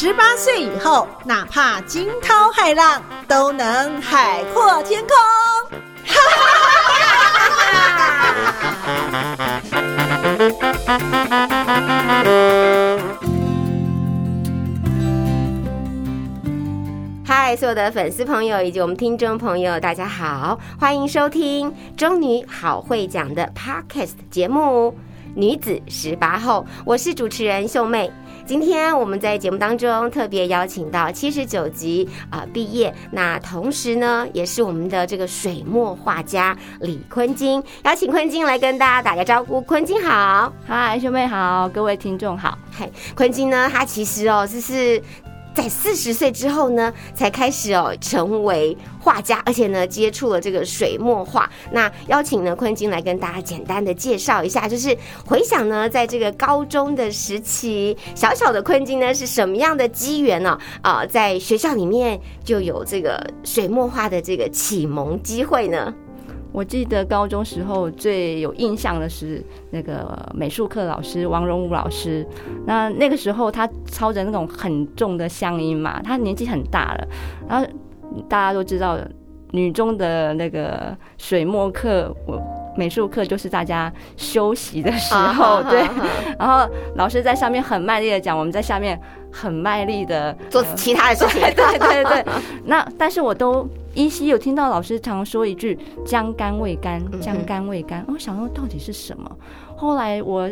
十八岁以后，哪怕惊涛骇浪，都能海阔天空。嗨，所有的粉丝朋友以及我们听众朋友，大家好，欢迎收听中女好会讲的 Podcast 节目《女子十八后》，我是主持人秀妹。今天我们在节目当中特别邀请到七十九级啊、毕业，那同时呢也是我们的这个水墨画家李坤金，邀请坤金来跟大家打个招呼。坤金好，嗨，兄妹好，各位听众好。嘿，坤金呢，他其实哦，就是在四十岁之后呢，才开始哦成为画家，而且呢接触了这个水墨画。那邀请呢坤金来跟大家简单的介绍一下，就是回想呢，在这个高中的时期，小小的坤金呢是什么样的机缘呢？啊、在学校里面就有这个水墨画的这个启蒙机会呢？我记得高中时候最有印象的是那个美术课老师王荣武老师。那那个时候他操着那种很重的乡音嘛，他年纪很大了，然后大家都知道，女中的那个水墨课，我美术课就是大家休息的时候，对。然后老师在上面很卖力的讲，我们在下面很卖力的做其他的事情，对对对对。那但是我都依稀有听到老师常说一句“将干未干，将干未干”，我想说到底是什么？后来我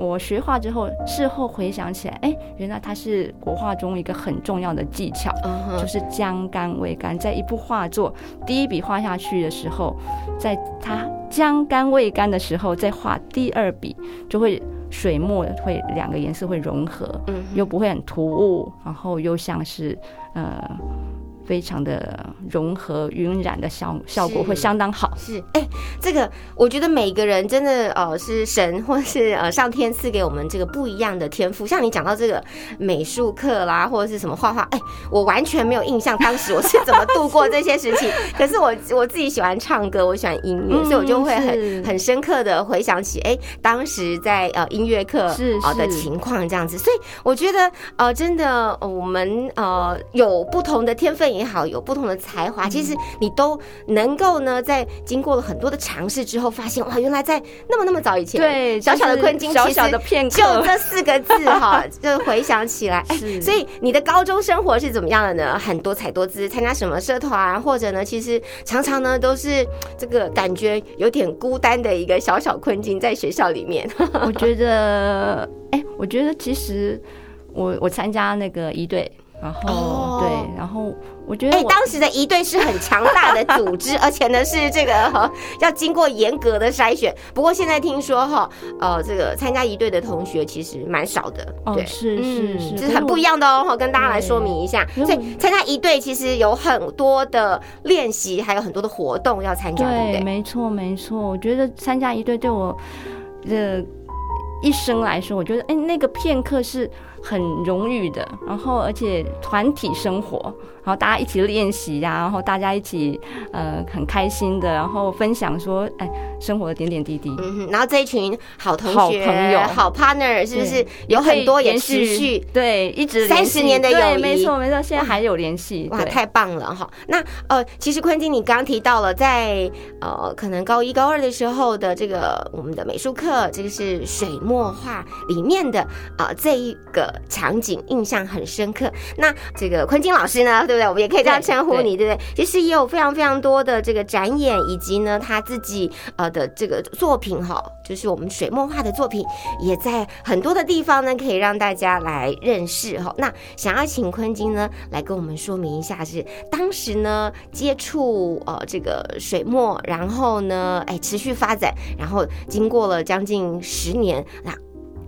我学画之后，事后回想起来，哎，原来它是国画中一个很重要的技巧，就是将干未干。在一部画作第一笔画下去的时候，在它将干未干的时候，再画第二笔，就会水墨会两个颜色会融合，嗯哼又不会很突兀，然后又像是呃非常的融合晕染的效效果会相当好。是，哎、这个我觉得每个人真的呃是神或是呃上天赐给我们这个不一样的天赋。像你讲到这个美术课啦，或者是什么画画，哎、我完全没有印象当时我是怎么度过这些时期。可是我我自己喜欢唱歌，我喜欢音乐，嗯所以我就会很很深刻的回想起，哎、当时在呃音乐课是呃的情况这样子。所以我觉得呃真的、呃我们呃有不同的天分也好，有不同的才华，其实你都能够呢，在经过了很多的尝试之后，发现哇，原来在那么那么早以前，对，小小的困境，小小的片刻，就这四个字哈，就回想起来，所以你的高中生活是怎么样的呢？很多彩多姿，参加什么社团，或者呢，其实常常呢都是这个感觉有点孤单的一个小小困境，在学校里面。我觉得，哎、我觉得其实我我参加那个一队，然后、哦对，然后我觉得哎，我、当时的一队是很强大的组织，而且呢是这个、呃 要经过严格的筛选。不过现在听说哈，呃，这个参加一队的同学其实蛮少的，哦对。是是是，这是很不一样的哦，哈跟大家来说明一下。所以参加一队其实有很多的练习，还有很多的活动要参加，对不对，对？没错没错。我觉得参加一队对我的一生来说，我觉得哎、那个片刻是很荣誉的。然后而且团体生活，然后大家一起练习呀、然后大家一起呃很开心的，然后分享说哎生活的点点滴滴。嗯哼，然后这一群好同学、好朋友好 partner，是不是有很多也延持续？对，一直三十年的友对谊没错没错，现在还有联系。哇，太棒了哈！那呃，其实坤金，你刚刚提到了在呃，可能高一、高二的时候的这个我们的美术课，这个是水墨画里面的啊、呃、这一个场景印象很深刻。那这个坤金老师呢，对不对？我们也可以这样称呼对你，对不对？其实也有非常非常多的这个展演，以及呢他自己呃的这个作品哈，就是我们水墨画的作品，也在很多的地方呢可以让大家来认识哈。那想要请坤金呢来跟我们说明一下，是当时呢接触呃这个水墨，然后呢哎持续发展，然后经过了将近十年，那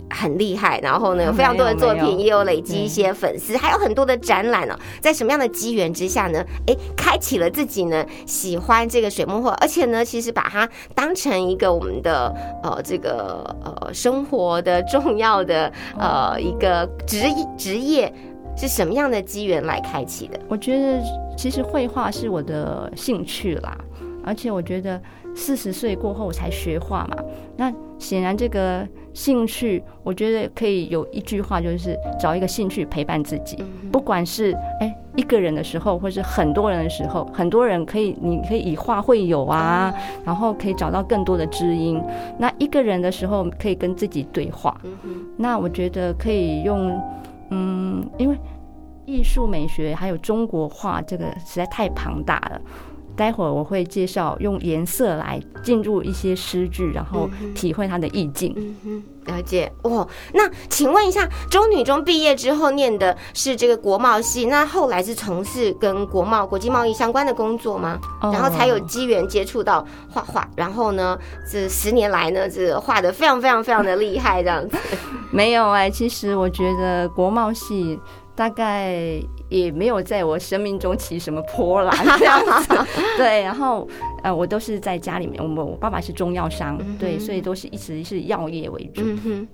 很厉害，然后呢有非常多的作品，也有累积一些粉丝，还有很多的展览哦。在什么样的机缘之下呢？哎，开启了自己呢喜欢这个水墨画，而且呢，其实把它当成一个我们的呃这个呃生活的重要的呃一个职职业，是什么样的机缘来开启的？我觉得其实绘画是我的兴趣啦，而且我觉得四十岁过后才学画嘛，那显然这个兴趣，我觉得可以有一句话，就是找一个兴趣陪伴自己，不管是哎一个人的时候，或是很多人的时候，很多人可以，你可以以画会友啊，然后可以找到更多的知音。那一个人的时候，可以跟自己对话。那我觉得可以用，嗯，因为艺术美学还有中国画这个实在太庞大了。待会儿我会介绍用颜色来进入一些诗句，然后体会它的意境。嗯哼，了解哦。那请问一下，中女中毕业之后念的是这个国贸系，那后来是从事跟国贸、国际贸易相关的工作吗？哦然后才有机缘接触到画画，然后呢，这十年来呢，这画的非常非常非常的厉害，这样子。没有哎、其实我觉得国贸系大概也没有在我生命中起什么波澜 这样子。对，然后呃，我都是在家里面，我我爸爸是中药商，对，所以都是一直是药业为主。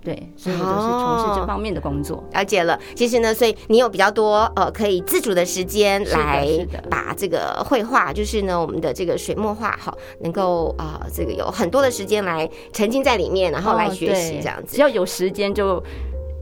对，所以我都是从事这方面的工作。了解了，其实呢，所以你有比较多呃可以自主的时间来把这个绘画，就是呢我们的这个水墨画哈，能够啊、呃这个有很多的时间来沉浸在里面，然后来哦学习对这样子只。要有时间就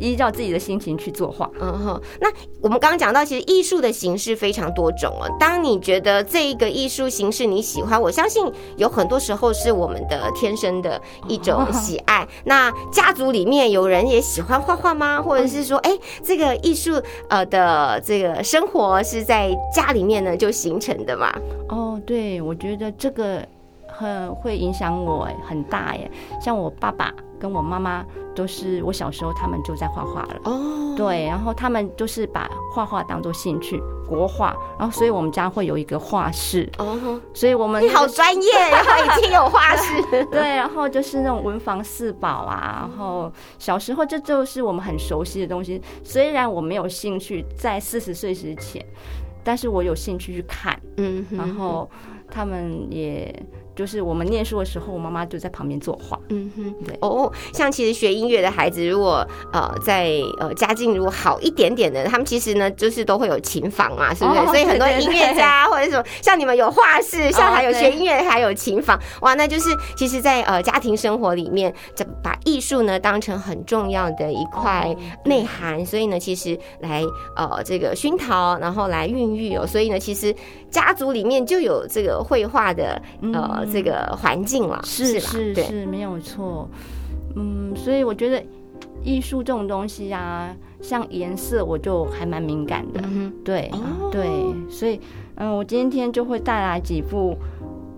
依照自己的心情去作画。嗯哼，那我们刚刚讲到，其实艺术的形式非常多种哦。当你觉得这一个艺术形式你喜欢，我相信有很多时候是我们的天生的一种喜爱。那家族里面有人也喜欢画画吗？或者是说，哎，这个艺术呃的这个生活是在家里面呢就形成的嘛？哦，对，我觉得这个很会影响我很大耶。像我爸爸跟我妈妈都是我小时候他们就在画画了。哦，对，然后他们就是把画画当做兴趣，国画，然后所以我们家会有一个画室，哦，所以我们你好专业，然后已经有画室。对，然后就是那种文房四宝啊，然后小时候这就是我们很熟悉的东西。虽然我没有兴趣在四十岁之前，但是我有兴趣去看，嗯哼，然后他们也就是我们念书的时候，我妈妈就在旁边作画。嗯哼，对。哦，像其实学音乐的孩子，如果呃在呃家境如果好一点点的，他们其实呢就是都会有琴房嘛，是不是？哦所以很多音乐家 或者什么，像你们有画室，像还有对学音乐还有琴房，哇，那就是其实在，呃家庭生活里面，这把艺术呢当成很重要的一块内涵，所以呢，其实来呃这个熏陶，然后来孕育哦，所以呢，其实家族里面就有这个绘画的呃这个环境了，是。是是，没有错。嗯，所以我觉得艺术这种东西啊，像颜色，我就还蛮敏感的。嗯对、哦对，所以嗯，我今天就会带来几幅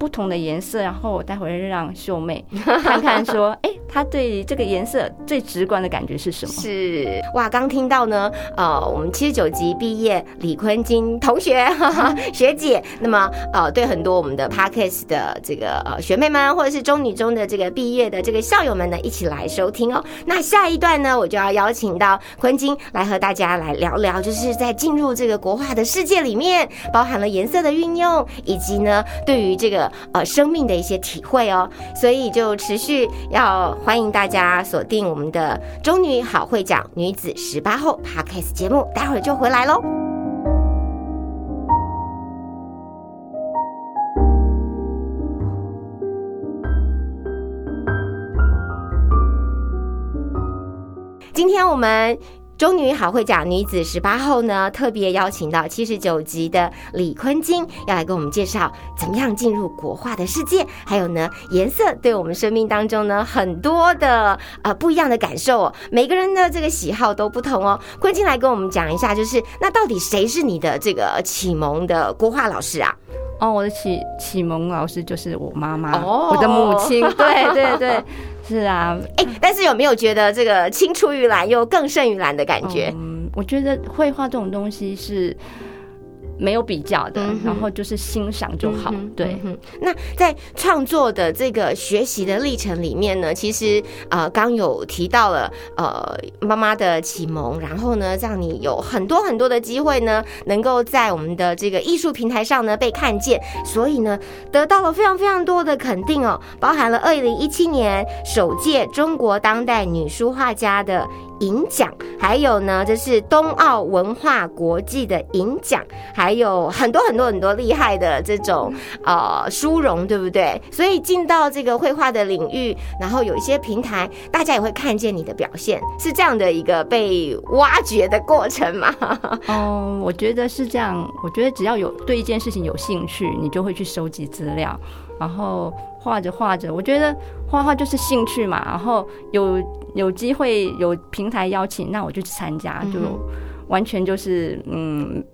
不同的颜色，然后我待会儿让秀妹 看看说，哎、她对这个颜色最直观的感觉是什么？是哇，刚听到呢，呃，我们七十九级毕业李坤金同学哈哈 学姐，那么呃，对很多我们的 Parkes 的这个呃学妹们，或者是中女中的这个毕业的这个校友们呢，一起来收听哦。那下一段呢，我就要邀请到坤金来和大家来聊聊，就是在进入这个国画的世界里面，包含了颜色的运用，以及呢对于这个呃生命的一些体会哦。所以就持续要欢迎大家锁定我们的中女好会讲女子十八后 Podcast 节目，待会儿就回来喽。今天我们中女好会讲女子十八后呢，特别邀请到七十九集的李坤金，要来跟我们介绍怎么样进入国画的世界，还有呢，颜色对我们生命当中呢很多的呃不一样的感受哦，每个人的这个喜好都不同哦。坤金来跟我们讲一下，就是那到底谁是你的这个启蒙的国画老师啊？哦，我的启启蒙老师就是我妈妈，哦我的母亲。对对对，是啊，哎，但是有没有觉得这个青出于蓝又更胜于蓝的感觉？嗯，我觉得绘画这种东西是没有比较的嗯，然后就是欣赏就好嗯。对，嗯那在创作的这个学习的历程里面呢，其实呃刚有提到了呃妈妈的启蒙，然后呢让你有很多很多的机会呢，能够在我们的这个艺术平台上呢被看见，所以呢得到了非常非常多的肯定哦，包含了二零一七年首届中国当代女书画家的。银奖，还有呢，这是冬奥文化国际的银奖，还有很多很多很多厉害的这种呃殊荣，对不对？所以进到这个绘画的领域，然后有一些平台，大家也会看见你的表现，是这样的一个被挖掘的过程嘛？哦，我觉得是这样。我觉得只要有对一件事情有兴趣，你就会去收集资料，然后画着画着，我觉得画画就是兴趣嘛。然后有有机会有平台邀请，那我就去参加，就完全就是嗯。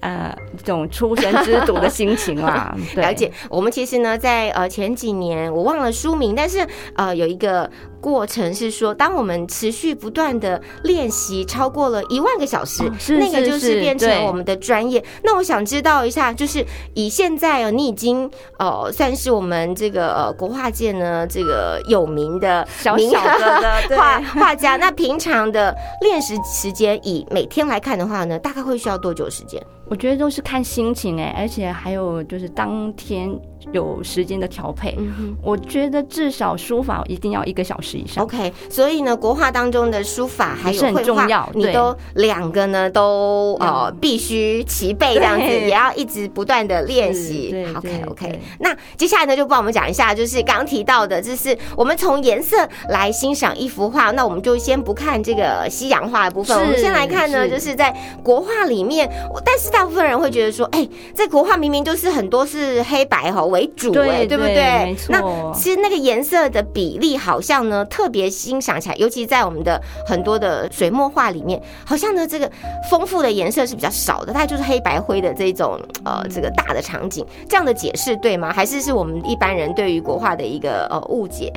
呃，这种出生之犊的心情啦，对了解。我们其实呢，在呃前几年，我忘了书名，但是呃有一个过程是说，当我们持续不断的练习超过了一万个小时，那个就是是变成我们的专业。那我想知道一下，就是以现在哦，你已经呃算是我们这个呃国画界呢这个有名的名小小的的 画画家，那平常的练习时间，以每天来看的话呢，大概会需要多久时间？我觉得都是看心情哎，而且还有就是当天有时间的调配。嗯。我觉得至少书法一定要一个小时以上。OK，所以呢，国画当中的书法还有绘画重要，你都两个呢都呃必须齐备，这样子也要一直不断的练习对。OK OK，那接下来呢，就帮我们讲一下，就是刚刚提到的，就是我们从颜色来欣赏一幅画，那我们就先不看这个西洋画的部分，是我们先来看呢，就是在国画里面，我但是大部分人会觉得说，哎，在国画明明就是很多是黑白哈为主，哎，对对不对对没？错那其实那个颜色的比例好像呢特别欣赏起来，尤其在我们的很多的水墨画里面，好像呢这个丰富的颜色是比较少的，它就是黑白灰的这种呃这个大的场景。这样的解释对吗？还是是我们一般人对于国画的一个呃 误解？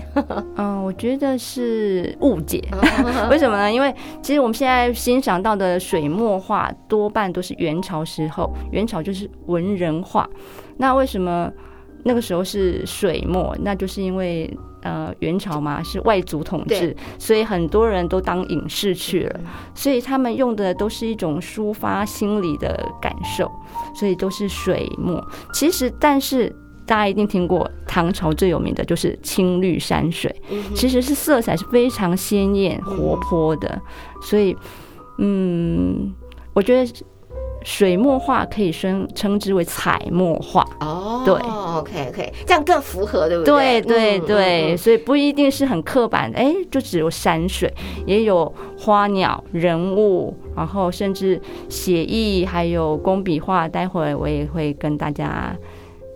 嗯，我觉得是误解。为什么呢？因为其实我们现在欣赏到的水墨画多半都是元朝时候，元朝就是文人画。那为什么那个时候是水墨？那就是因为呃元朝嘛是外族统治，所以很多人都当隐士去了，所以他们用的都是一种抒发心理的感受，所以都是水墨。其实，但是。大家一定听过唐朝最有名的就是青绿山水，其实是色彩是非常鲜艳活泼的，所以，嗯，我觉得水墨画可以称称之为彩墨画。哦，对，OK OK，这样更符合，对不对对对对，嗯所以不一定是很刻板的，哎，就只有山水，也有花鸟、人物，然后甚至写意，还有工笔画。待会我也会跟大家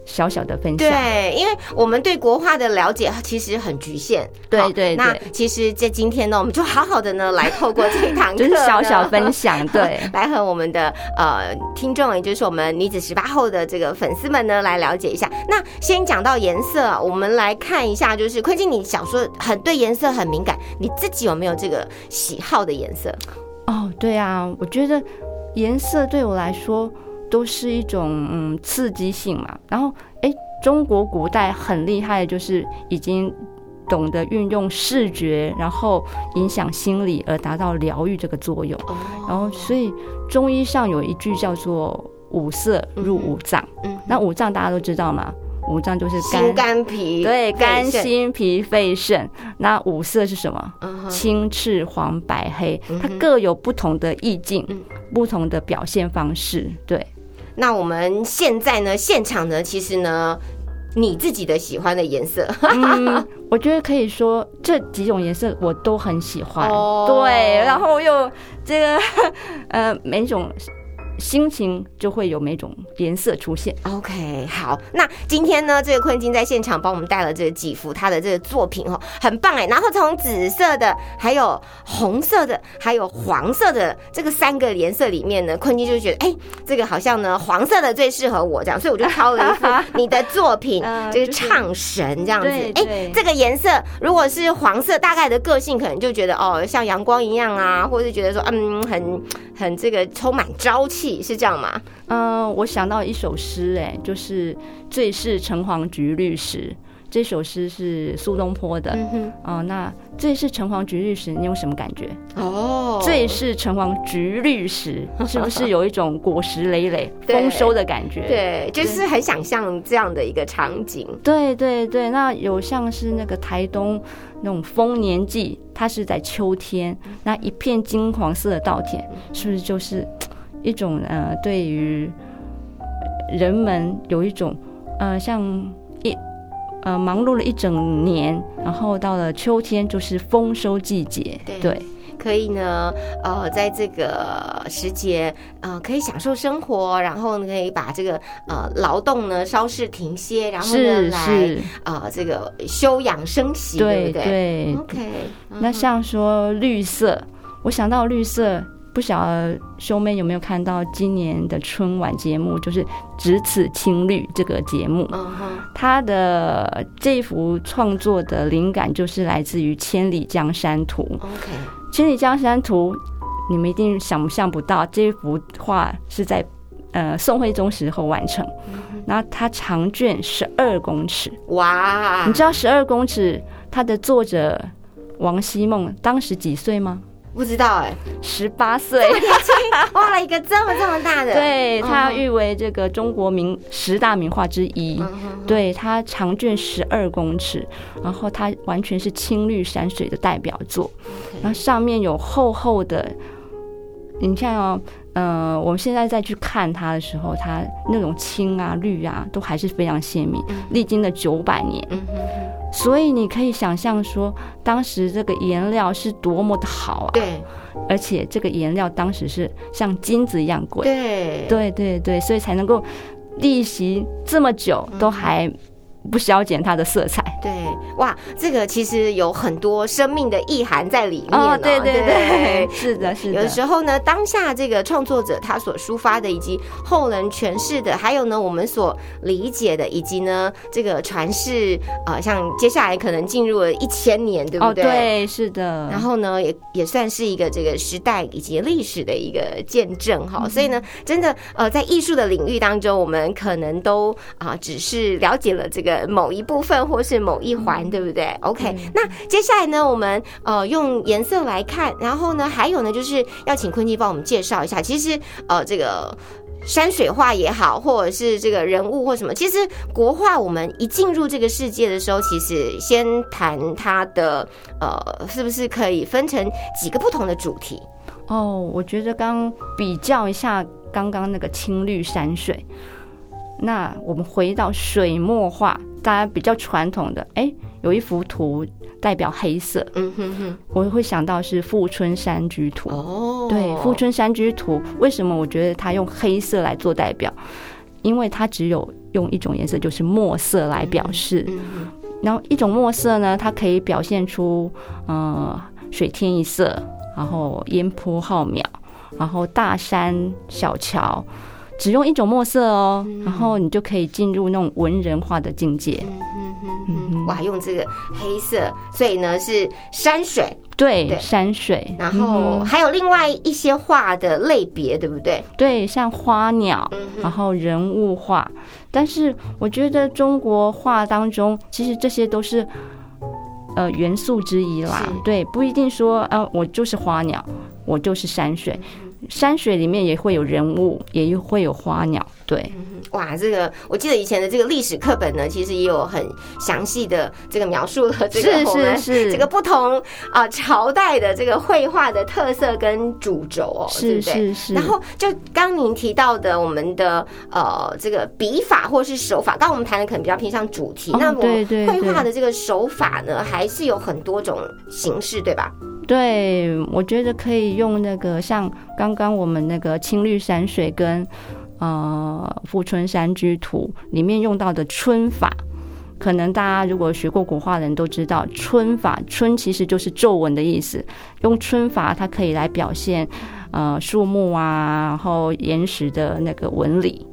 小小的分享。对，因为我们对国画的了解其实很局限。好对对那其实，在今天呢，我们就好好的呢，来透过这一堂课，就是小小分。享，对。来和我们的呃听众，也就是我们女子十八后的这个粉丝们呢，来了解一下。那先讲到颜色啊，我们来看一下，就是坤静，你小时候很对颜色很敏感，你自己有没有这个喜好的颜色？哦，对啊，我觉得颜色对我来说都是一种嗯刺激性嘛。然后，哎，中国古代很厉害，就是已经懂得运用视觉，然后影响心理，而达到疗愈这个作用。哦然后，所以中医上有一句叫做“五色入五脏”。嗯，那五脏大家都知道嘛，五脏就是肝肝脾对，肝、心、脾、肺、肾。那五色是什么？青、赤、黄、白、黑，它各有不同的意境，嗯不同的表现方式。对，那我们现在呢，现场呢，其实呢，你自己的喜欢的颜色，嗯，我觉得可以说这几种颜色我都很喜欢。哦对，然后又这个 呃，每种心情就会有每种颜色出现。OK，好，那今天呢，这个坤金在现场帮我们带了这几幅他的这个作品哦，很棒哎。然后从紫色的，还有红色的，还有黄色的这个三个颜色里面呢，坤金就觉得哎，这个好像呢黄色的最适合我这样，所以我就挑了一幅你的作品，嗯 就是唱神这样子。哎对，这个颜色如果是黄色，大概的个性可能就觉得哦像阳光一样啊，或者是觉得说嗯很很这个充满朝气，是这样吗？嗯、我想到一首诗，哎，就是“最是橙黄橘绿时”。这首诗是苏东坡的。嗯哼，哦、那“最是橙黄橘绿时”，你有什么感觉？哦，最是橙黄橘绿时，是不是有一种果实累累、丰收的感觉？对，就是很想象这样的一个场景。对对对，那有像是那个台东那种丰年祭，它是在秋天，那一片金黄色的稻田，是不是就是嘖一种呃，对于人们有一种呃，像一呃忙碌了一整年，然后到了秋天就是丰收季节，对对可以呢，呃，在这个时节，呃，可以享受生活，然后呢，可以把这个呃劳动呢稍事停歇，然后呢是来是，呃这个休养生息，对不对对。？OK，嗯那像说绿色，我想到绿色，不晓得兄妹有没有看到今年的春晚节目，就是《只此青绿》这个节目。嗯哼，它的这幅创作的灵感就是来自于《千里江山图》。《OK，千里江山图》，你们一定想象不到，这幅画是在呃宋徽宗时候完成。然后它长卷十二公尺，哇，你知道十二公尺它的作者王希孟当时几岁吗？不知道哎，十八岁。画 了一个这么这么大的，对，他嗯誉为这个中国名十大名画之一。嗯对，它长卷十二公尺，然后它完全是青绿山水的代表作，然后上面有厚厚的，你看哦，呃，我们现在再去看它的时候，它那种青啊、绿啊，都还是非常鲜明，历经了九百年，嗯哼哼，所以你可以想象说，当时这个颜料是多么的好啊，对。而且这个颜料当时是像金子一样贵，对。对对对，所以才能够历习这么久，都还不消减它的色彩。对，哇，这个其实有很多生命的意涵在里面哦，对对对对，是的，是的有的的，时候呢，当下这个创作者他所抒发的，以及后人诠释的，还有呢我们所理解的，以及呢这个传世，呃，像接下来可能进入了一千年，对不哦，对？。对，是的。然后呢，也也算是一个这个时代以及历史的一个见证哈，所以呢，真的呃，在艺术的领域当中，我们可能都啊、只是了解了这个某一部分或是某一环，对不对？OK，那接下来呢，我们呃用颜色来看，然后呢，还有呢，就是要请坤基帮我们介绍一下，其实呃这个。山水画也好，或者是这个人物或什么，其实国画我们一进入这个世界的时候，其实先谈它的呃，是不是可以分成几个不同的主题？哦，我觉得刚比较一下刚刚那个青绿山水，那我们回到水墨画，大家比较传统的，哎，有一幅图代表黑色，嗯哼哼，我会想到是《富春山居图》。哦，对，《富春山居图》为什么我觉得它用黑色来做代表？因为它只有用一种颜色，就是墨色来表示。嗯哼，然后一种墨色呢，它可以表现出呃水天一色，然后烟波浩渺，然后大山小桥。只用一种墨色哦，然后你就可以进入那种文人画的境界。嗯哼哼哼，哇，用这个黑色，所以呢是山水，对，对山水，然后嗯还有另外一些画的类别，对不对？对，像花鸟，嗯然后人物画。但是我觉得中国画当中，其实这些都是呃元素之一啦。对，不一定说呃我就是花鸟，我就是山水。山水里面也会有人物，也会有花鸟。对，哇，这个我记得以前的这个历史课本呢，其实也有很详细的这个描述了这个是我们是是 这个不同啊、朝代的这个绘画的特色跟主轴哦，对是不对？是是。然后就刚您提到的我们的呃这个笔法或是手法，刚刚我们谈的可能比较偏向主题，哦那我绘画的这个手法呢，还是有很多种形式，对吧？对，我觉得可以用那个像刚刚我们那个青绿山水跟呃富春山居图里面用到的春法。可能大家如果学过国画的人都知道，春法春其实就是皱纹的意思。用春法，它可以来表现呃树木啊，然后岩石的那个纹理。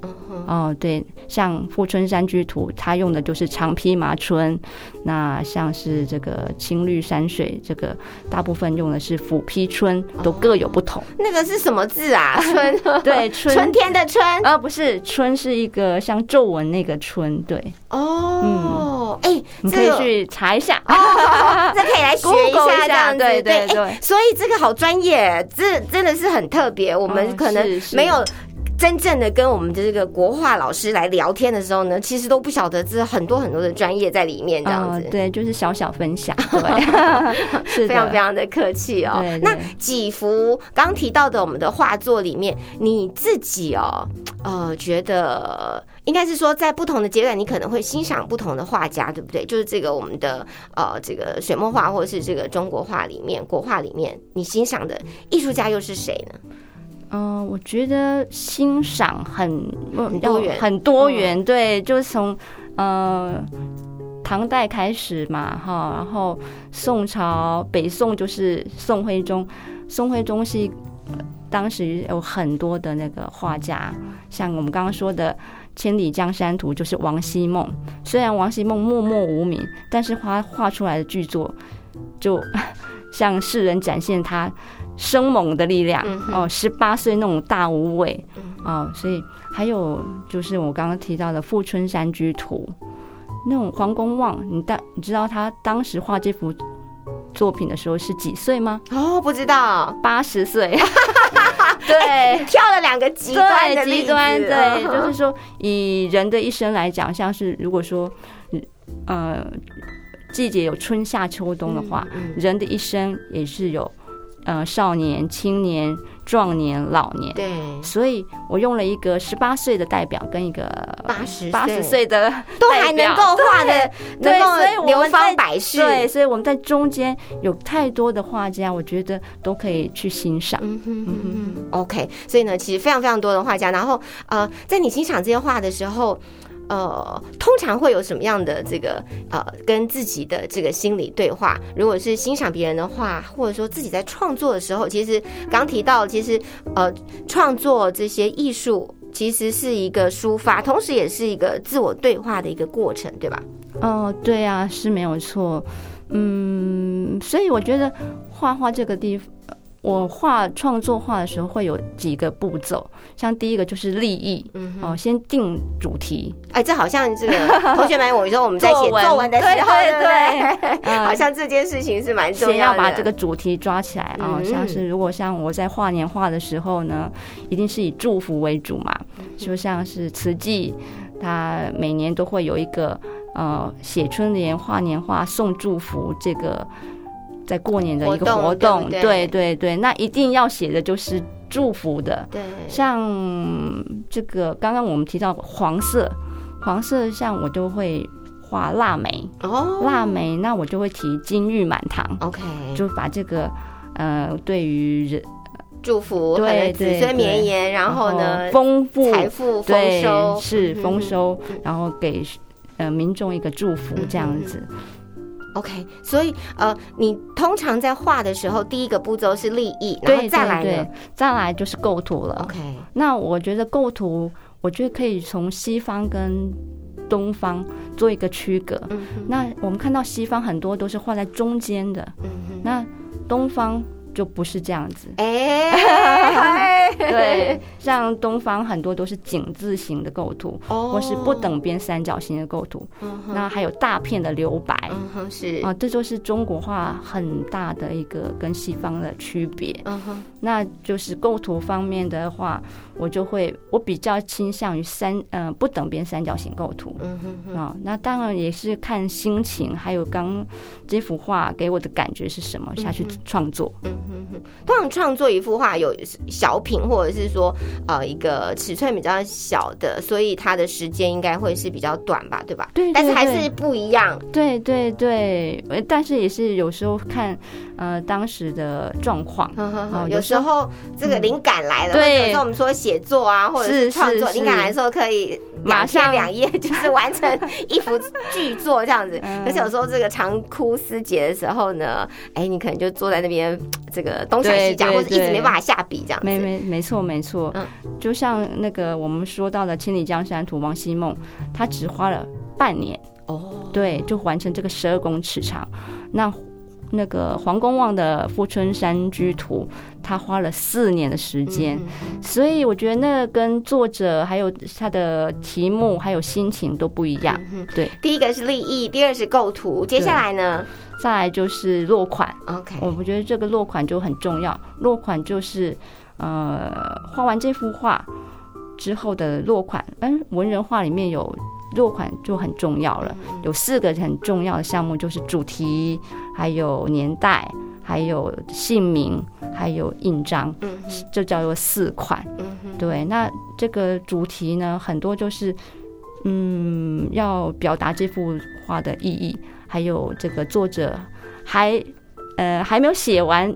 哦，对，像富春山居图，它用的就是长披麻皴；那像是这个青绿山水，这个大部分用的是斧披春，都各有不同。那个是什么字啊？春，对，春春天的春。啊，不是，春是一个像皱纹那个春，对。哦，哎，你可以去查一下，哦，这可以来学一下，这样子，对对对。所以这个好专业，这真的是很特别，我们可能没有。真正的跟我们的这个国画老师来聊天的时候呢，其实都不晓得这很多很多的专业在里面，这样子。对，就是小小分享，对，是非常非常的客气哦。那几幅刚提到的我们的画作里面，你自己哦，呃，觉得应该是说在不同的阶段，你可能会欣赏不同的画家，对不对？就是这个我们的呃这个水墨画或者是这个中国画里面国画里面，你欣赏的艺术家又是谁呢？嗯，我觉得欣赏很多元，很多元。对，就是从呃唐代开始嘛，哈，然后宋朝、北宋就是宋徽宗。宋徽宗是当时有很多的那个画家，像我们刚刚说的《千里江山图》，就是王希孟。虽然王希孟默默无名，但是他画出来的巨作，就 向世人展现他。生猛的力量哦，十八岁那种大无畏哦，所以还有就是我刚刚提到的《富春山居图》，那种黄公望，你当你知道他当时画这幅作品的时候是几岁吗？哦，不知道，八十岁。对，跳了两个极端的极端，对，就是说以人的一生来讲，像是如果说呃季节有春夏秋冬的话，人的一生也是有。呃，少年、青年、壮年、老年，对，所以我用了一个十八岁的代表跟一个八十八十岁的，都还能够画的，能够流芳百世。对，所以我们在中间有太多的画家，我觉得都可以去欣赏。嗯哼嗯哼 OK，所以呢，其实非常非常多的画家，然后呃，在你欣赏这些画的时候。呃，通常会有什么样的这个呃，跟自己的这个心理对话？如果是欣赏别人的话，或者说自己在创作的时候，其实刚提到，其实呃，创作这些艺术其实是一个抒发，同时也是一个自我对话的一个过程，对吧？哦，对啊，是没有错。嗯，所以我觉得画画这个地方。我画创作画的时候会有几个步骤，像第一个就是立意，哦，先定主题。哎，这好像这个 同学们，我说我们在写作文的时候，对对对，好像这件事情是蛮重要的。先要把这个主题抓起来啊，像是如果像我在画年画的时候呢，一定是以祝福为主嘛，就像是慈济，它每年都会有一个呃写春联、画年画、送祝福这个。在过年的一个活动，对对？对，那一定要写的就是祝福的。对，像这个刚刚我们提到黄色，黄色像我就会画腊梅。哦，腊梅那我就会提金玉满堂。OK，就把这个呃对于人祝福，对子孙绵延，然后呢丰富财富丰收。是丰收，然后给呃民众一个祝福这样子。OK，所以呃，你通常在画的时候，第一个步骤是立意，然后再来呢，再来就是构图了。OK，那我觉得构图，我觉得可以从西方跟东方做一个区隔。那我们看到西方很多都是画在中间的，那东方。就不是这样子，哎，对，像东方很多都是井字形的构图，或是不等边三角形的构图，那还有大片的留白，是。啊，这就是中国画很大的一个跟西方的区别。那就是构图方面的话，我就会我比较倾向于三嗯不等边三角形构图，啊，那当然也是看心情，还有刚这幅画给我的感觉是什么下去创作。嗯哼哼，通常创作一幅画有小品，或者是说呃一个尺寸比较小的，所以它的时间应该会是比较短吧，对吧？对，但是还是不一样。对对对，但是也是有时候看呃当时的状况，有时候这个灵感来了，对，有时候我们说写作啊，或者是创作灵感来说，可以马上两页 就是完成一幅巨作这样子。可是有时候这个长枯思竭的时候呢，哎，你可能就坐在那边。这个东想西讲，或者一直没办法下笔，这样没没没错没错。错，嗯就像那个我们说到的《千里江山图》王希孟，他只花了半年，哦，对，就完成这个十二公尺长。那那个黄公望的《富春山居图》，他花了四年的时间。嗯所以我觉得那跟作者还有他的题目还有心情都不一样。嗯对，第一个是立意，第二是构图，接下来呢再来就是落款，？OK，我们觉得这个落款就很重要。落款就是呃，画完这幅画之后的落款，嗯，文人画里面有落款就很重要了。有四个很重要的项目，就是主题，还有年代，还有姓名，还有印章，嗯哼这叫做四款。对，那这个主题呢，很多就是嗯，要表达这幅画的意义，还有这个作者还呃还没有写完。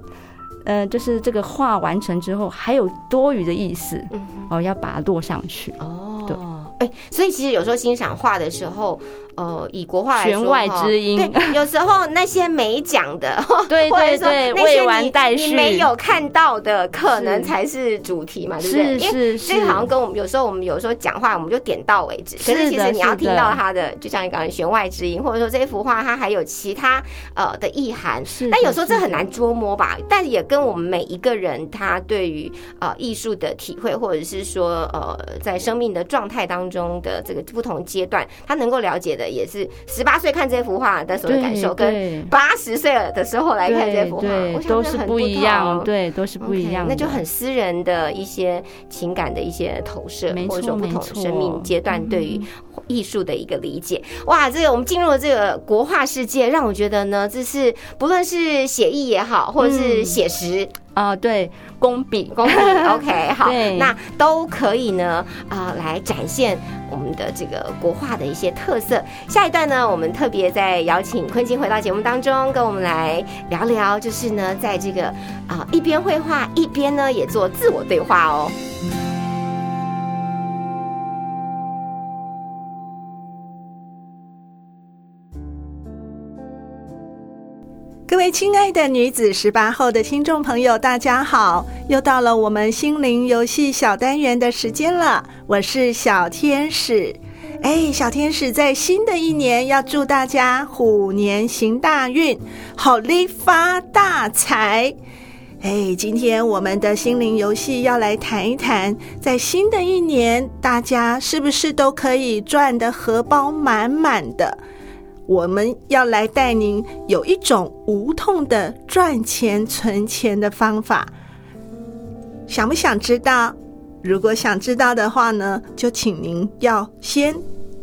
呃，就是这个画完成之后，还有多余的意思嗯哦，要把它落上去。哦对哦，所以其实有时候欣赏画的时候，呃，以国画来说，弦外之音对，有时候那些没讲的，对 或者说对对，那些未完你待续，你没有看到的，可能才是主题嘛，对不对？是是这个好像，跟我们有时候我们有时候讲话，我们就点到为止。可是其实你要听到它的，就像你刚刚弦外之音，或者说这幅画它还有其他呃的意涵。是但有时候这很难捉摸吧，但也跟我们每一个人他对于呃艺术的体会，或者是说呃在生命的状态当中的这个不同阶段，他能够了解的也是十八岁看这幅画的时候的感受，跟对。八十岁了的时候来看这幅画，对我想都是很同一样，对，都是不一样的，那就很私人的一些情感的一些投射，没或者说不同生命阶段对于嗯艺术的一个理解。哇，这个我们进入了这个国画世界，让我觉得呢，这是不论是写意也好，或者是嗯。写实、啊，对，工笔，工笔，OK，好，那都可以呢，啊、来展现我们的这个国画的一些特色。下一段呢，我们特别再邀请坤金回到节目当中，跟我们来聊聊，就是呢，在这个啊、一边绘画一边呢也做自我对话哦。各位亲爱的女子十八后的听众朋友，大家好！又到了我们心灵游戏小单元的时间了，我是小天使。哎，小天使在新的一年要祝大家虎年行大运，好利发大财。哎，今天我们的心灵游戏要来谈一谈，在新的一年，大家是不是都可以赚得荷包满满的？我们要来带您有一种无痛的赚钱存钱的方法，想不想知道？如果想知道的话呢，就请您要先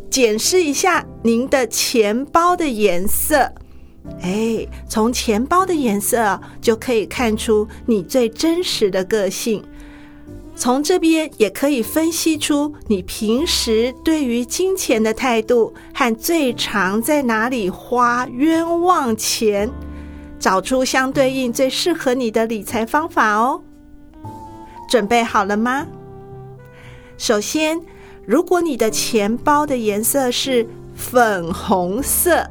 检视一下您的钱包的颜色。哎，从钱包的颜色就可以看出你最真实的个性。从这边也可以分析出你平时对于金钱的态度和最常在哪里花冤枉钱，找出相对应最适合你的理财方法哦。准备好了吗？首先，如果你的钱包的颜色是粉红色，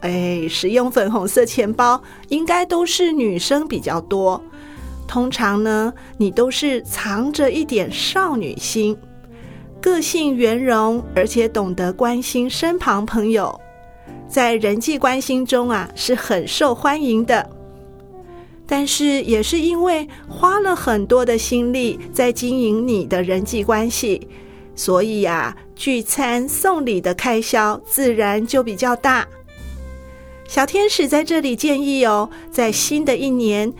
哎，使用粉红色钱包应该都是女生比较多。通常呢，你都是藏着一点少女心，个性圆融，而且懂得关心身旁朋友，在人际关系中啊是很受欢迎的。但是也是因为花了很多的心力在经营你的人际关系，所以啊，聚餐送礼的开销自然就比较大。小天使在这里建议哦，在新的一年。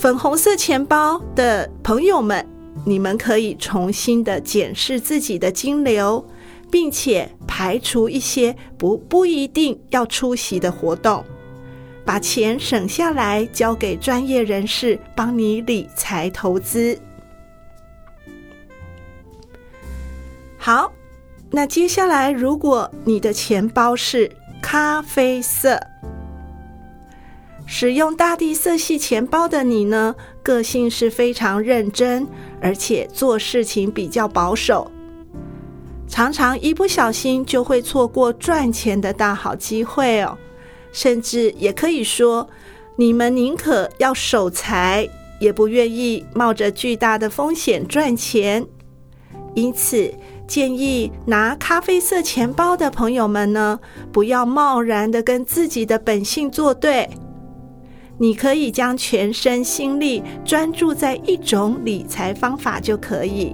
粉红色钱包的朋友们，你们可以重新的检视自己的金流，并且排除一些不不一定要出席的活动，把钱省下来交给专业人士帮你理财投资。好，那接下来如果你的钱包是咖啡色。使用大地色系钱包的你呢，个性是非常认真，而且做事情比较保守，常常一不小心就会错过赚钱的大好机会哦。甚至也可以说，你们宁可要守财，也不愿意冒着巨大的风险赚钱，因此建议拿咖啡色钱包的朋友们呢，不要贸然的跟自己的本性作对。你可以将全身心力专注在一种理财方法就可以，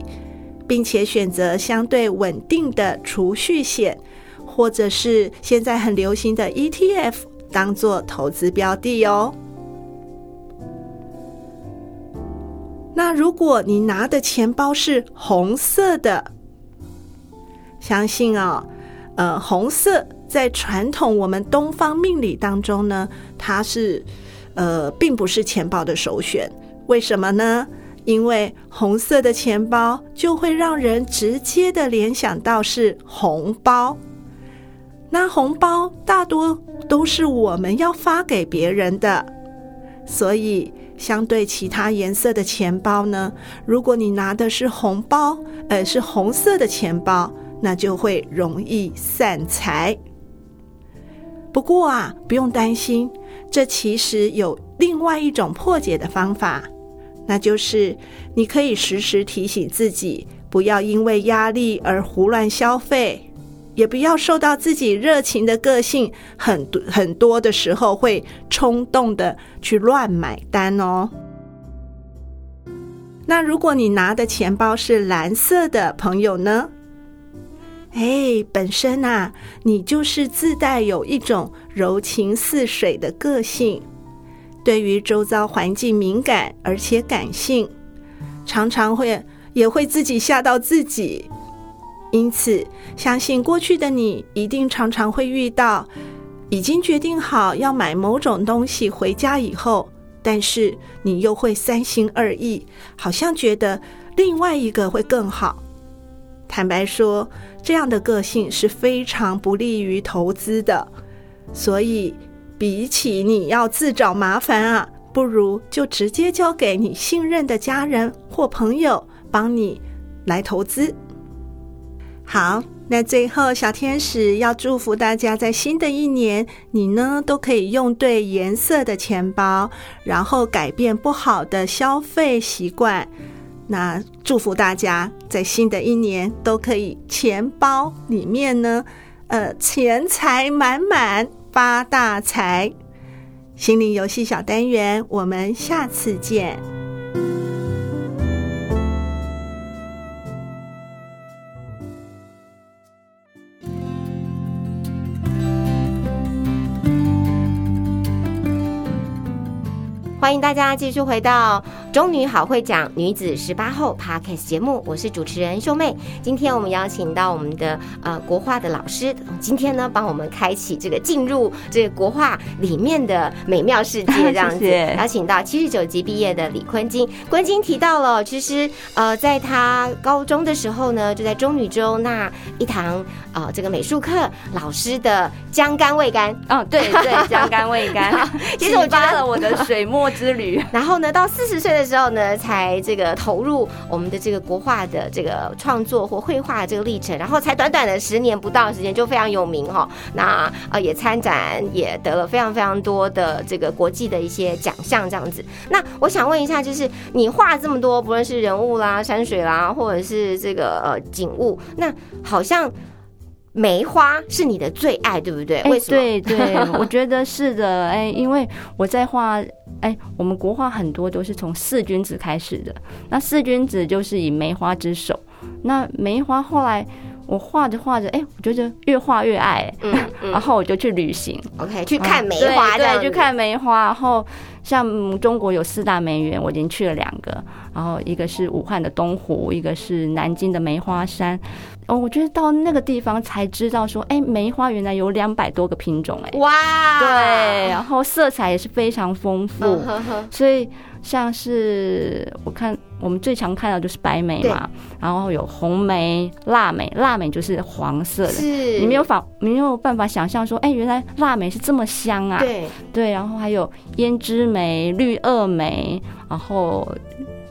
并且选择相对稳定的储蓄险，或者是现在很流行的 ETF 当做投资标的哦。那如果你拿的钱包是红色的，相信哦，呃，红色在传统我们东方命理当中呢，它是呃，并不是钱包的首选。为什么呢？因为红色的钱包就会让人直接的联想到是红包，那红包大多都是我们要发给别人的，所以。相对其他颜色的钱包呢，如果你拿的是红包，呃，是红色的钱包，那就会容易散财。不过啊，不用担心，这其实有另外一种破解的方法，那就是你可以时时提醒自己，不要因为压力而胡乱消费。也不要受到自己热情的个性很很多的时候会冲动的去乱买单哦。那如果你拿的钱包是蓝色的朋友呢？哎，本身啊，你就是自带有一种柔情似水的个性，对于周遭环境敏感而且感性，常常会也会自己吓到自己。因此，相信过去的你一定常常会遇到，已经决定好要买某种东西回家以后，但是你又会三心二意，好像觉得另外一个会更好。坦白说，这样的个性是非常不利于投资的。所以，比起你要自找麻烦啊，不如就直接交给你信任的家人或朋友帮你来投资。好，那最后小天使要祝福大家，在新的一年，你呢都可以用对颜色的钱包，然后改变不好的消费习惯。那祝福大家在新的一年都可以钱包里面呢，呃，钱财满满，发大财。心灵游戏小单元，我们下次见。欢迎大家继续回到《中女好会讲女子十八后》Podcast 节目，我是主持人秀妹。今天我们邀请到我们的呃国画的老师，今天呢帮我们开启这个进入这个国画里面的美妙世界，这样子。邀请到七十九级毕业的李坤金，坤金提到了，其实呃在他高中的时候呢，就在中女中那一堂呃这个美术课，老师的姜干味干，嗯，对对，姜干味干，其实我觉得我的水墨。之旅，然后呢，到四十岁的时候呢，才这个投入我们的这个国画的这个创作或绘画这个历程，然后才短短的十年不到时间就非常有名哈。那呃也参展，也得了非常非常多的这个国际的一些奖项这样子。那我想问一下，就是你画这么多，不论是人物啦、山水啦，或者是这个呃景物，那好像。梅花是你的最爱，对不对？为什么？对对，我觉得是的。哎，因为我在画，哎，我们国画很多都是从四君子开始的。那四君子就是以梅花之首。那梅花后来我画着画着，哎，我觉得越画越爱。嗯，然后我就去旅行，OK，去看梅花，对，去看梅花。然后像中国有四大梅园，我已经去了两个。然后一个是武汉的东湖，一个是南京的梅花山。哦，我觉得到那个地方才知道说，哎，梅花原来有两百多个品种，哎，哇，对，然后色彩也是非常丰富，所以像是我看我们最常看到就是白梅嘛，然后有红梅、腊梅，腊梅就是黄色的，是，你没有法没有办法想象说，哎，原来腊梅是这么香啊，对。对，然后还有胭脂梅、绿萼梅，然后。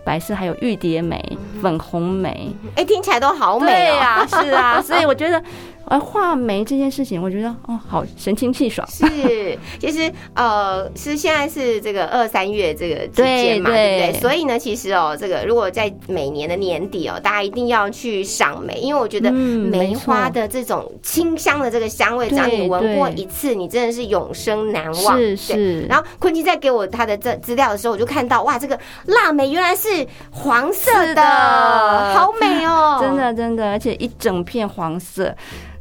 白色还有玉蝶梅、粉红梅，哎，听起来都好美啊！是啊，所以我觉得而画眉这件事情，我觉得哦，好神清气爽。是，其实呃，是现在是这个二三月这个之间嘛，对不对？所以呢，其实哦，这个如果在每年的年底哦，大家一定要去赏梅，因为我觉得梅花的这种清香的这个香味，只要你闻过一次，你真的是永生难忘。是是。然后坤基在给我他的这资料的时候，我就看到哇，这个腊梅原来是黄色的，好美哦，真的真的，而且一整片黄色。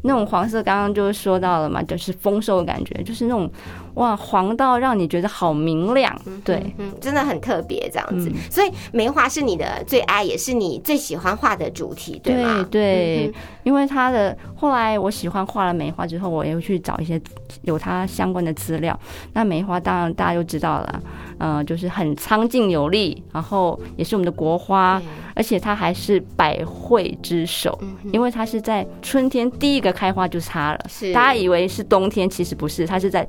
那种黄色，刚刚就说到了嘛，就是丰收的感觉，就是那种哇，黄到让你觉得好明亮，对，嗯，真的很特别这样子。所以梅花是你的最爱，也是你最喜欢画的主题，对吗？对，因为它的后来我喜欢画了梅花之后，我也会去找一些有它相关的资料。那梅花当然大家都知道了，嗯，就是很苍劲有力，然后也是我们的国花。而且它还是百卉之首，因为它是在春天第一个开花就是它了。是大家以为是冬天，其实不是，它是在。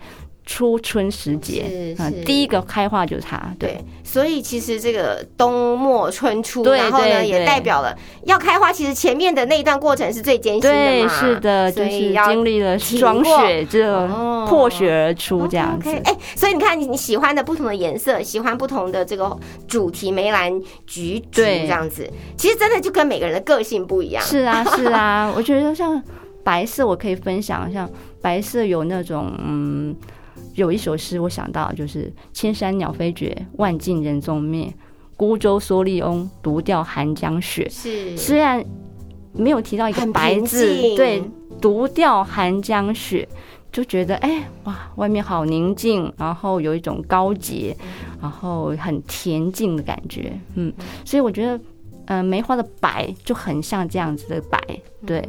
初春时节，嗯，第一个开花就是它，对，所以其实这个冬末春初，然后呢，也代表了要开花。其实前面的那一段过程是最艰辛的嘛，是的，就是经历了霜雪，这破雪而出这样子。哎，所以你看，你你喜欢的不同的颜色，喜欢不同的这个主题，梅兰菊竹这样子，其实真的就跟每个人的个性不一样。是啊，是啊，我觉得像白色，我可以分享，像白色有那种嗯。有一首诗，我想到就是“千山鸟飞绝，万径人踪灭，孤舟蓑笠翁，独钓寒江雪。”是，虽然没有提到一个白字，对，“独钓寒江雪”，就觉得哎哇，外面好宁静，然后有一种高洁，然后很恬静的感觉。嗯，所以我觉得，嗯，梅花的白就很像这样子的白，对。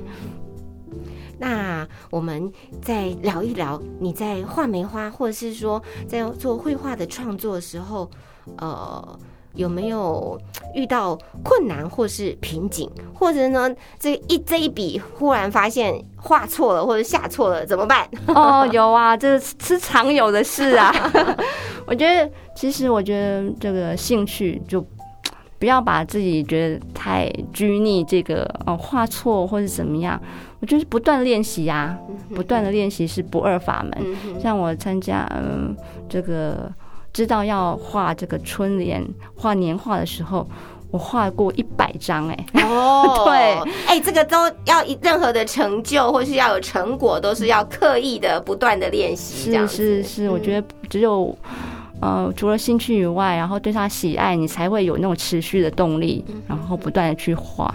那我们再聊一聊，你在画梅花，或者是说在做绘画的创作的时候，呃，有没有遇到困难或是瓶颈？或者呢，这一这一笔忽然发现画错了或者下错了，怎么办？哦，有啊，这是常有的事啊。我觉得，其实我觉得这个兴趣就。不要把自己觉得太拘泥这个哦，画错或者怎么样，我就是不断练习呀，不断的练习是不二法门。像我参加嗯这个知道要画这个春联、画年画的时候，我画过一百张哎哦，对，哎，这个都要任何的成就或是要有成果，都是要刻意的不断的练习。是是是，我觉得只有。呃，除了兴趣以外，然后对他喜爱，你才会有那种持续的动力，然后不断的去画。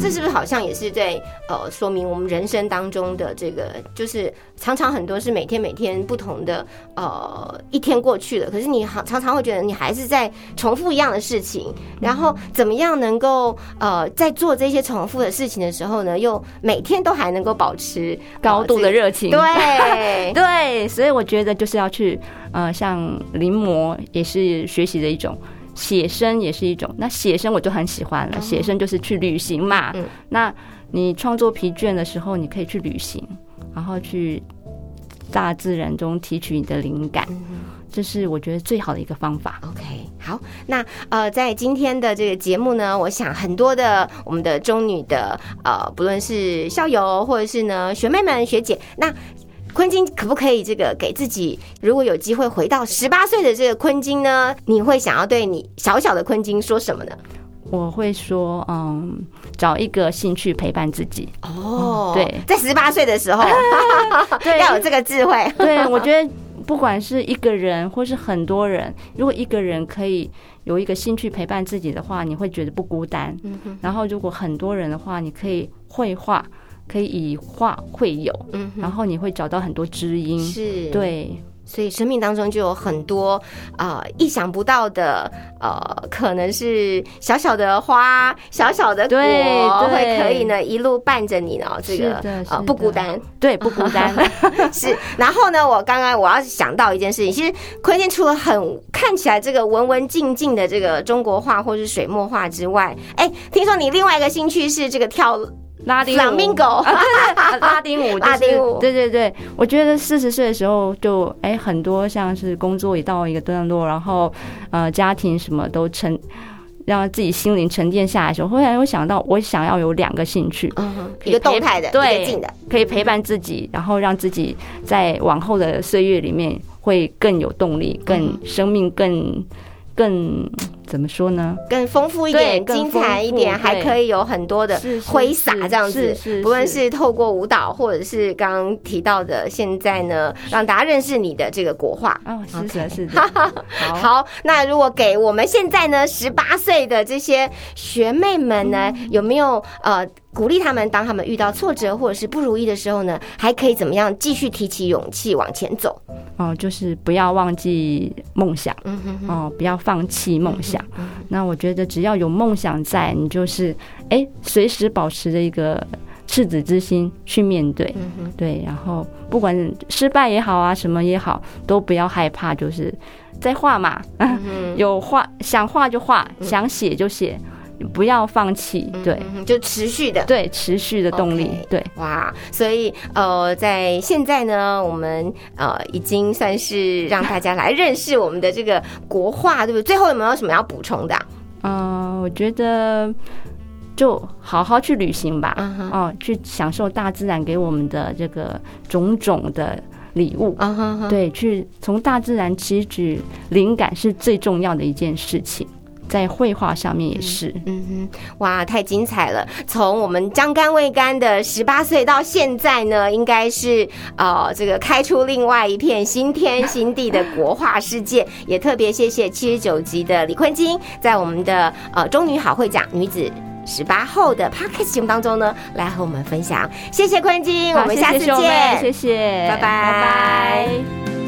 这是不是好像也是在呃说明我们人生当中的这个，就是常常很多是每天每天不同的呃一天过去了，可是你好常常会觉得你还是在重复一样的事情，然后怎么样能够呃在做这些重复的事情的时候呢，又每天都还能够保持高度的热情？对 对，所以我觉得就是要去。呃，像临摹也是学习的一种，写生也是一种。那写生我就很喜欢了，写生就是去旅行嘛。嗯那你创作疲倦的时候，你可以去旅行，然后去大自然中提取你的灵感，这是我觉得最好的一个方法。OK，好，那呃，在今天的这个节目呢，我想很多的我们的中女的呃，不论是校友或者是呢学妹们、学姐，那。坤金可不可以这个给自己，如果有机会回到十八岁的这个坤金呢？你会想要对你小小的坤金说什么呢？我会说，嗯，找一个兴趣陪伴自己。哦，对，在十八岁的时候，对，要有这个智慧。对，我觉得不管是一个人或是很多人，如果一个人可以有一个兴趣陪伴自己的话，你会觉得不孤单。嗯哼。然后，如果很多人的话，你可以绘画。可以以画会友，嗯，然后你会找到很多知音，是对，所以生命当中就有很多啊意想不到的，呃，可能是小小的花，小小的果，会可以呢一路伴着你呢，这个呃不孤单，对，不孤单 是。然后呢，我刚刚我要想到一件事情，其实坤天除了很看起来这个文文静静的这个中国画或是水墨画之外，哎，听说你另外一个兴趣是这个跳。拉丁舞，拉丁舞，拉丁舞，对对对，我觉得四十岁的时候就哎，很多像是工作也到一个段落，然后呃，家庭什么都沉让自己心灵沉淀下来的时候，忽然又想到，我想要有两个兴趣，一个动态的，对可以陪伴自己，然后让自己在往后的岁月里面会更有动力，更生命更更怎么说呢？更丰富一点，更精彩一点，还可以有很多的挥洒这样子是。不论是是透过舞蹈，或者是刚刚提到的，现在呢，让大家认识你的这个国画。哦，是的，是的，好，那如果给我们现在呢十八岁的这些学妹们呢，嗯有没有呃鼓励他们，当他们遇到挫折或者是不如意的时候呢，还可以怎么样继续提起勇气往前走？哦，就是不要忘记梦想，嗯哼哼，哦，不要放弃梦想。那我觉得只要有梦想在，你就是哎，随时保持着一个赤子之心去面对，对，然后不管失败也好啊，什么也好，都不要害怕，就是在画嘛，有画想画就画，想写就写，不要放弃，对嗯就持续的。对，持续的动力对。哇，所以呃，在现在呢，我们呃已经算是让大家来认识我们的这个国画，对不对？最后有没有什么要补充的啊、嗯、我觉得就好好去旅行吧，哦，去享受大自然给我们的这个种种的礼物。对，去从大自然汲取灵感是最重要的一件事情，在绘画上面也是。嗯哼，哇，太精彩了！从我们将干未干的十八岁到现在呢，应该是呃这个开出另外一片新天新地的国画世界。也特别谢谢七十九集的李坤金，在我们的呃中女好会讲女子。十八后的 podcast 节目当中呢，来和我们分享。谢谢坤金，我好们下次见，谢谢，拜拜拜拜